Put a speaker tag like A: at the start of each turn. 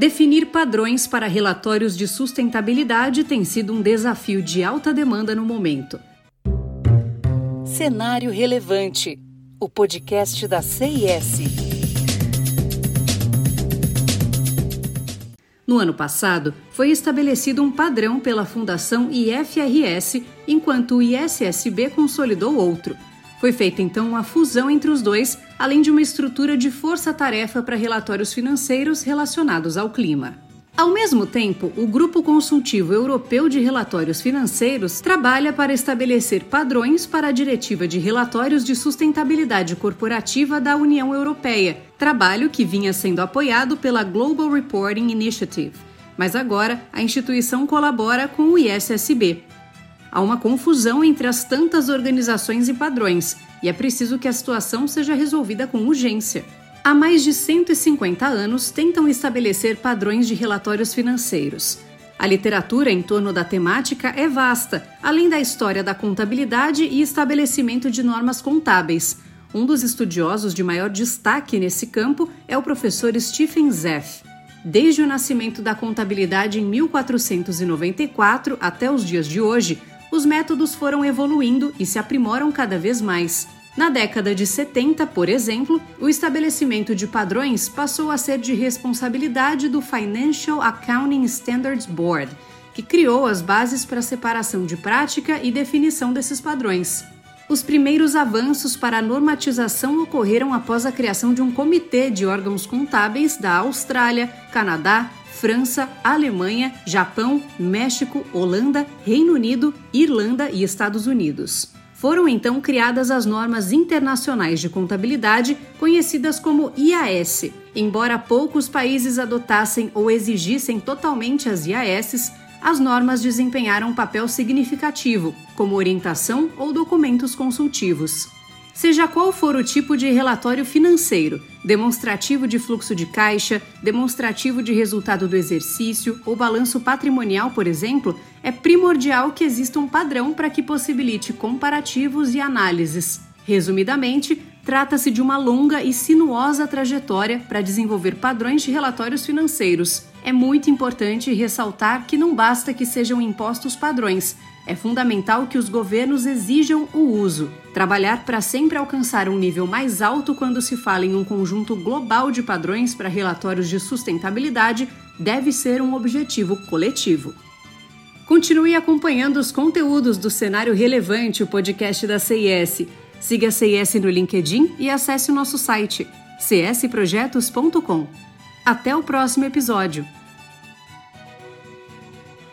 A: Definir padrões para relatórios de sustentabilidade tem sido um desafio de alta demanda no momento.
B: Cenário Relevante, o podcast da CIS.
A: No ano passado, foi estabelecido um padrão pela Fundação IFRS, enquanto o ISSB consolidou outro. Foi feita então uma fusão entre os dois, além de uma estrutura de força-tarefa para relatórios financeiros relacionados ao clima. Ao mesmo tempo, o Grupo Consultivo Europeu de Relatórios Financeiros trabalha para estabelecer padrões para a Diretiva de Relatórios de Sustentabilidade Corporativa da União Europeia, trabalho que vinha sendo apoiado pela Global Reporting Initiative. Mas agora a instituição colabora com o ISSB, Há uma confusão entre as tantas organizações e padrões, e é preciso que a situação seja resolvida com urgência. Há mais de 150 anos tentam estabelecer padrões de relatórios financeiros. A literatura em torno da temática é vasta, além da história da contabilidade e estabelecimento de normas contábeis. Um dos estudiosos de maior destaque nesse campo é o professor Stephen Zeff. Desde o nascimento da contabilidade em 1494 até os dias de hoje, os métodos foram evoluindo e se aprimoram cada vez mais. Na década de 70, por exemplo, o estabelecimento de padrões passou a ser de responsabilidade do Financial Accounting Standards Board, que criou as bases para a separação de prática e definição desses padrões. Os primeiros avanços para a normatização ocorreram após a criação de um comitê de órgãos contábeis da Austrália, Canadá, França, Alemanha, Japão, México, Holanda, Reino Unido, Irlanda e Estados Unidos. Foram então criadas as normas internacionais de contabilidade, conhecidas como IAS. Embora poucos países adotassem ou exigissem totalmente as IAS, as normas desempenharam um papel significativo, como orientação ou documentos consultivos. Seja qual for o tipo de relatório financeiro, demonstrativo de fluxo de caixa, demonstrativo de resultado do exercício ou balanço patrimonial, por exemplo, é primordial que exista um padrão para que possibilite comparativos e análises. Resumidamente, trata-se de uma longa e sinuosa trajetória para desenvolver padrões de relatórios financeiros. É muito importante ressaltar que não basta que sejam impostos padrões, é fundamental que os governos exijam o uso. Trabalhar para sempre alcançar um nível mais alto quando se fala em um conjunto global de padrões para relatórios de sustentabilidade deve ser um objetivo coletivo. Continue acompanhando os conteúdos do Cenário Relevante, o podcast da CIS. Siga a CIS no LinkedIn e acesse o nosso site csprojetos.com. Até o próximo episódio.